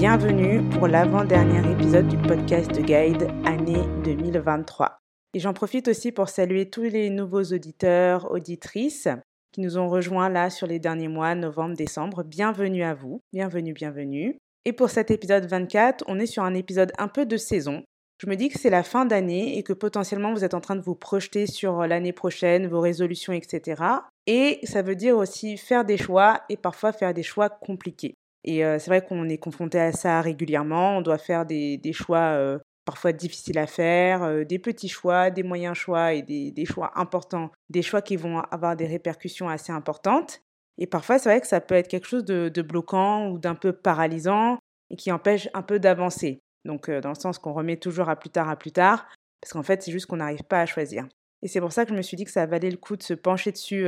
Bienvenue pour l'avant-dernier épisode du podcast de Guide année 2023. Et j'en profite aussi pour saluer tous les nouveaux auditeurs, auditrices qui nous ont rejoints là sur les derniers mois, novembre, décembre. Bienvenue à vous, bienvenue, bienvenue. Et pour cet épisode 24, on est sur un épisode un peu de saison. Je me dis que c'est la fin d'année et que potentiellement vous êtes en train de vous projeter sur l'année prochaine, vos résolutions, etc. Et ça veut dire aussi faire des choix et parfois faire des choix compliqués. Et c'est vrai qu'on est confronté à ça régulièrement. On doit faire des, choix parfois difficiles à faire, des petits choix, des moyens choix et des, des, choix importants, des choix qui vont avoir des répercussions assez importantes. Et parfois, c'est vrai que ça peut être quelque chose de, de bloquant ou d'un peu paralysant et qui empêche un peu d'avancer. Donc, dans le sens qu'on remet toujours à plus tard, à plus tard, parce qu'en fait, c'est juste qu'on n'arrive pas à choisir. Et c'est pour ça que je me suis dit que ça valait le coup de se pencher dessus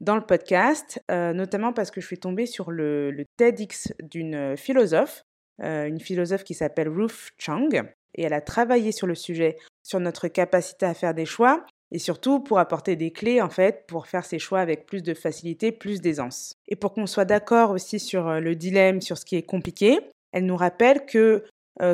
dans le podcast, notamment parce que je suis tombée sur le, TEDx d'une philosophe, une philosophe qui s'appelle Ruth Chang, et elle a travaillé sur le sujet, sur notre capacité à faire des choix, et surtout pour apporter des clés en fait pour faire ces choix avec plus de facilité, plus d'aisance. Et pour qu'on soit d'accord aussi sur le dilemme, sur ce qui est compliqué, elle nous rappelle que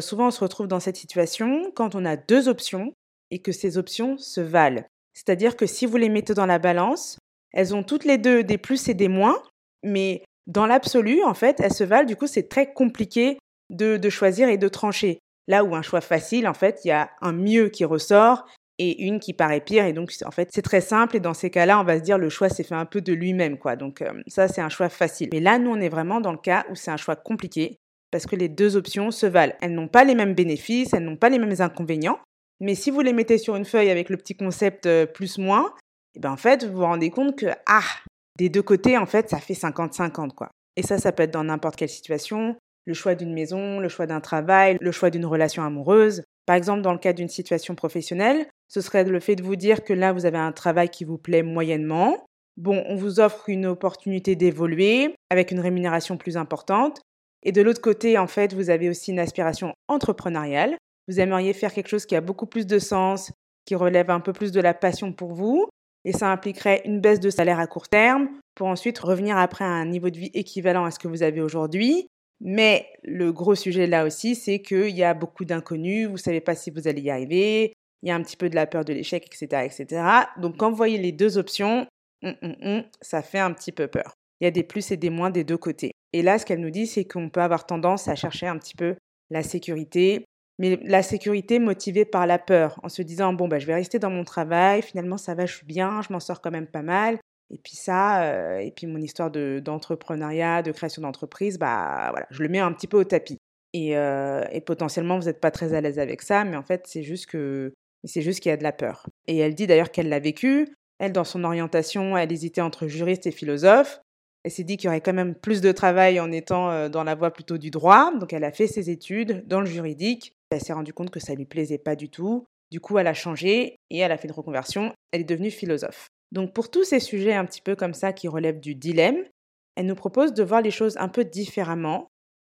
souvent on se retrouve dans cette situation quand on a deux options et que ces options se valent. C'est-à-dire que si vous les mettez dans la balance, elles ont toutes les deux des plus et des moins, mais dans l'absolu, en fait, elles se valent. Du coup, c'est très compliqué de, choisir et de trancher. Là où un choix facile, en fait, il y a un mieux qui ressort et une qui paraît pire. Et donc, en fait, c'est très simple. Et dans ces cas-là, on va se dire le choix s'est fait un peu de lui-même, quoi. Donc, euh, ça, c'est un choix facile. Mais là, nous, on est vraiment dans le cas où c'est un choix compliqué parce que les deux options se valent. Elles n'ont pas les mêmes bénéfices, elles n'ont pas les mêmes inconvénients. Mais si vous les mettez sur une feuille avec le petit concept plus-moins, et ben en fait, vous vous rendez compte que, ah, des deux côtés, en fait, ça fait 50-50, quoi. Et ça, ça peut être dans n'importe quelle situation. Le choix d'une maison, le choix d'un travail, le choix d'une relation amoureuse. Par exemple, dans le cas d'une situation professionnelle, ce serait le fait de vous dire que là, vous avez un travail qui vous plaît moyennement. Bon, on vous offre une opportunité d'évoluer avec une rémunération plus importante. Et de l'autre côté, en fait, vous avez aussi une aspiration entrepreneuriale vous aimeriez faire quelque chose qui a beaucoup plus de sens, qui relève un peu plus de la passion pour vous, et ça impliquerait une baisse de salaire à court terme pour ensuite revenir après à un niveau de vie équivalent à ce que vous avez aujourd'hui. Mais le gros sujet là aussi, c'est qu'il y a beaucoup d'inconnus, vous ne savez pas si vous allez y arriver, il y a un petit peu de la peur de l'échec, etc., etc. Donc quand vous voyez les deux options, hum, hum, hum, ça fait un petit peu peur. Il y a des plus et des moins des deux côtés. Et là, ce qu'elle nous dit, c'est qu'on peut avoir tendance à chercher un petit peu la sécurité, mais la sécurité motivée par la peur, en se disant bon bah je vais rester dans mon travail, finalement ça va, je suis bien, je m'en sors quand même pas mal. Et puis ça, euh, et puis mon histoire de, d'entrepreneuriat, de création d'entreprise, bah voilà, je le mets un petit peu au tapis. Et, euh, et potentiellement vous n'êtes pas très à l'aise avec ça, mais en fait c'est juste que c'est juste qu'il y a de la peur. Et elle dit d'ailleurs qu'elle l'a vécu. Elle, dans son orientation, elle hésitait entre juriste et philosophe. Elle s'est dit qu'il y aurait quand même plus de travail en étant euh, dans la voie plutôt du droit. Donc elle a fait ses études dans le juridique. Elle s'est rendue compte que ça lui plaisait pas du tout. Du coup, elle a changé et elle a fait une reconversion. Elle est devenue philosophe. Donc pour tous ces sujets un petit peu comme ça qui relèvent du dilemme, elle nous propose de voir les choses un peu différemment,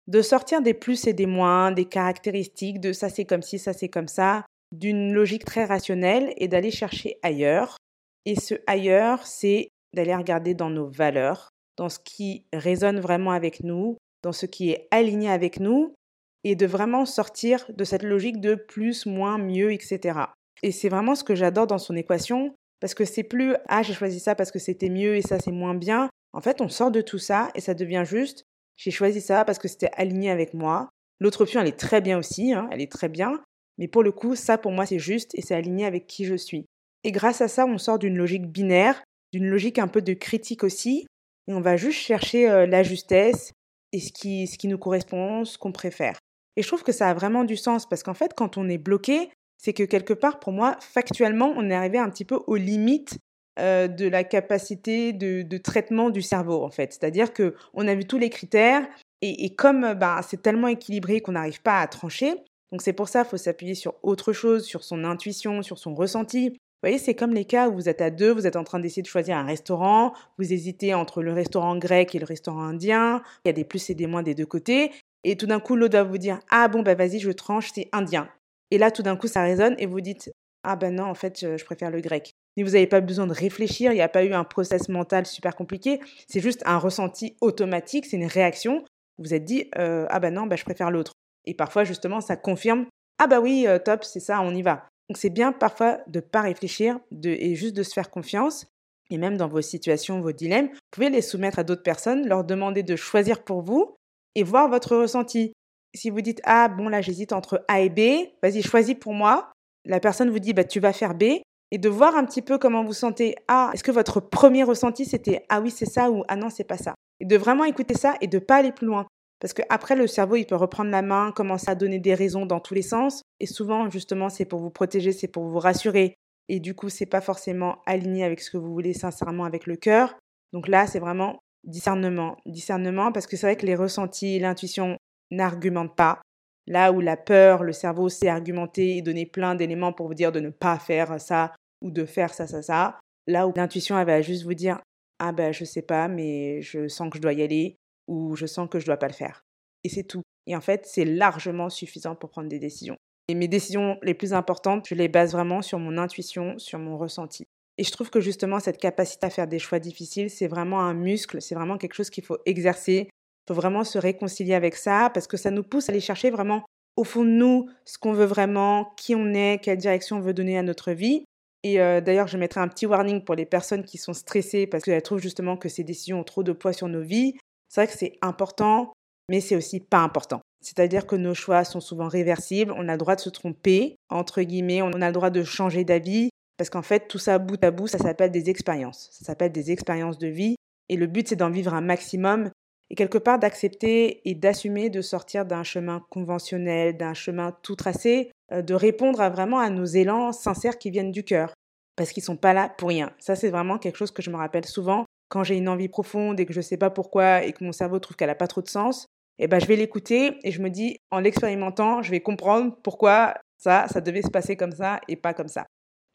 de sortir des plus et des moins, des caractéristiques de ça c'est comme ci, ça c'est comme ça, d'une logique très rationnelle et d'aller chercher ailleurs. Et ce ailleurs, c'est d'aller regarder dans nos valeurs, dans ce qui résonne vraiment avec nous, dans ce qui est aligné avec nous, et de vraiment sortir de cette logique de plus, moins, mieux, etc. Et c'est vraiment ce que j'adore dans son équation, parce que c'est plus ah j'ai choisi ça parce que c'était mieux et ça c'est moins bien. En fait, on sort de tout ça et ça devient juste j'ai choisi ça parce que c'était aligné avec moi. L'autre option, elle est très bien aussi, hein, elle est très bien, mais pour le coup, ça pour moi c'est juste et c'est aligné avec qui je suis. Et grâce à ça, on sort d'une logique binaire, d'une logique un peu de critique aussi, et on va juste chercher euh, la justesse et ce qui, ce qui nous correspond, ce qu'on préfère. Et je trouve que ça a vraiment du sens parce qu'en fait, quand on est bloqué, c'est que quelque part, pour moi, factuellement, on est arrivé un petit peu aux limites euh, de la capacité de, traitement du cerveau, en fait. C'est-à-dire que on a vu tous les critères et, comme bah, c'est tellement équilibré qu'on n'arrive pas à trancher, donc c'est pour ça qu'il faut s'appuyer sur autre chose, sur son intuition, sur son ressenti. Vous voyez, c'est comme les cas où vous êtes à deux, vous êtes en train d'essayer de choisir un restaurant, vous hésitez entre le restaurant grec et le restaurant indien, il y a des plus et des moins des deux côtés, et tout d'un coup, l'autre va vous dire Ah bon, bah vas-y, je tranche, c'est indien. Et là, tout d'un coup, ça résonne et vous dites Ah ben non, en fait, je, préfère le grec. Mais vous n'avez pas besoin de réfléchir, il n'y a pas eu un process mental super compliqué, c'est juste un ressenti automatique, c'est une réaction. vous vous êtes dit ah bah non, bah, je préfère l'autre. Et parfois justement ça confirme ah bah oui, top, c'est ça, on y va. Donc c'est bien parfois de ne pas réfléchir et juste de se faire confiance. Et même dans vos situations, vos dilemmes, vous pouvez les soumettre à d'autres personnes, leur demander de choisir pour vous et voir votre ressenti. Si vous dites ah bon là j'hésite entre A et B, vas-y choisis pour moi. La personne vous dit bah tu vas faire B et de voir un petit peu comment vous sentez. Ah, est-ce que votre premier ressenti c'était ah oui c'est ça ou ah non c'est pas ça? Et de vraiment écouter ça et de pas aller plus loin. Parce qu'après, le cerveau, il peut reprendre la main, commencer à donner des raisons dans tous les sens. Et souvent, justement, c'est pour vous protéger, c'est pour vous rassurer. Et du coup, c'est pas forcément aligné avec ce que vous voulez sincèrement avec le cœur. Donc là, c'est vraiment discernement. Discernement, parce que c'est vrai que les ressentis, l'intuition n'argumentent pas. Là où la peur, le cerveau sait argumenter et donner plein d'éléments pour vous dire de ne pas faire ça ou de faire ça, ça, ça. Là où l'intuition, elle va juste vous dire Ah ben, je sais pas, mais je sens que je dois y aller ou je sens que je dois pas le faire. Et c'est tout. Et en fait, c'est largement suffisant pour prendre des décisions. Et mes décisions les plus importantes, je les base vraiment sur mon intuition, sur mon ressenti. Et je trouve que justement, cette capacité à faire des choix difficiles, c'est vraiment un muscle, c'est vraiment quelque chose qu'il faut exercer. Il faut vraiment se réconcilier avec ça parce que ça nous pousse à aller chercher vraiment au fond de nous ce qu'on veut vraiment, qui on est, quelle direction on veut donner à notre vie. Et euh, d'ailleurs, je mettrai un petit warning pour les personnes qui sont stressées parce qu'elles trouvent justement que ces décisions ont trop de poids sur nos vies. C'est vrai que c'est important, mais c'est aussi pas important. C'est-à-dire que nos choix sont souvent réversibles, on a le droit de se tromper, entre guillemets, on a le droit de changer d'avis, parce qu'en fait, tout ça bout à bout, ça s'appelle des expériences. Ça s'appelle des expériences de vie, et le but, c'est d'en vivre un maximum, et quelque part d'accepter et d'assumer de sortir d'un chemin conventionnel, d'un chemin tout tracé, euh, de répondre à vraiment à nos élans sincères qui viennent du cœur, parce qu'ils sont pas là pour rien. Ça, c'est vraiment quelque chose que je me rappelle souvent quand j'ai une envie profonde et que je ne sais pas pourquoi et que mon cerveau trouve qu'elle n'a pas trop de sens, eh ben, je vais l'écouter et je me dis, en l'expérimentant, je vais comprendre pourquoi ça, ça devait se passer comme ça et pas comme ça.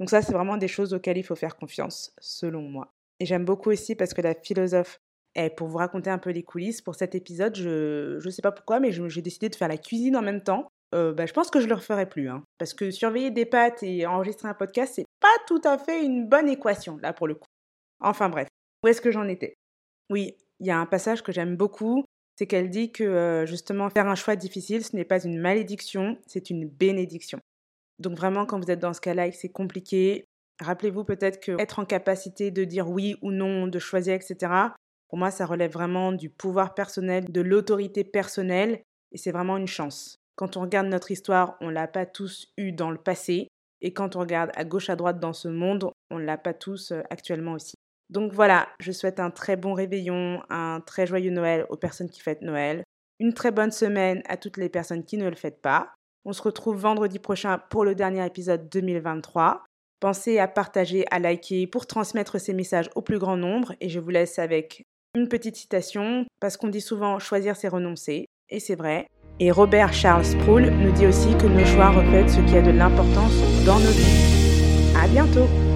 Donc ça, c'est vraiment des choses auxquelles il faut faire confiance, selon moi. Et j'aime beaucoup aussi parce que la philosophe, pour vous raconter un peu les coulisses, pour cet épisode, je ne sais pas pourquoi, mais j'ai décidé de faire la cuisine en même temps. Euh, bah, je pense que je ne le referai plus. Hein, parce que surveiller des pâtes et enregistrer un podcast, c'est pas tout à fait une bonne équation, là, pour le coup. Enfin bref. Où est-ce que j'en étais? Oui, il y a un passage que j'aime beaucoup, c'est qu'elle dit que euh, justement faire un choix difficile, ce n'est pas une malédiction, c'est une bénédiction. Donc vraiment, quand vous êtes dans ce cas-là et que c'est compliqué, rappelez-vous peut-être que être en capacité de dire oui ou non, de choisir, etc., pour moi, ça relève vraiment du pouvoir personnel, de l'autorité personnelle, et c'est vraiment une chance. Quand on regarde notre histoire, on ne l'a pas tous eu dans le passé, et quand on regarde à gauche, à droite dans ce monde, on ne l'a pas tous euh, actuellement aussi. Donc voilà, je souhaite un très bon réveillon, un très joyeux Noël aux personnes qui fêtent Noël, une très bonne semaine à toutes les personnes qui ne le fêtent pas. On se retrouve vendredi prochain pour le dernier épisode 2023. Pensez à partager, à liker pour transmettre ces messages au plus grand nombre et je vous laisse avec une petite citation parce qu'on dit souvent choisir c'est renoncer et c'est vrai. Et Robert Charles Sproul nous dit aussi que nos choix reflètent ce qui a de l'importance dans nos vies. À bientôt!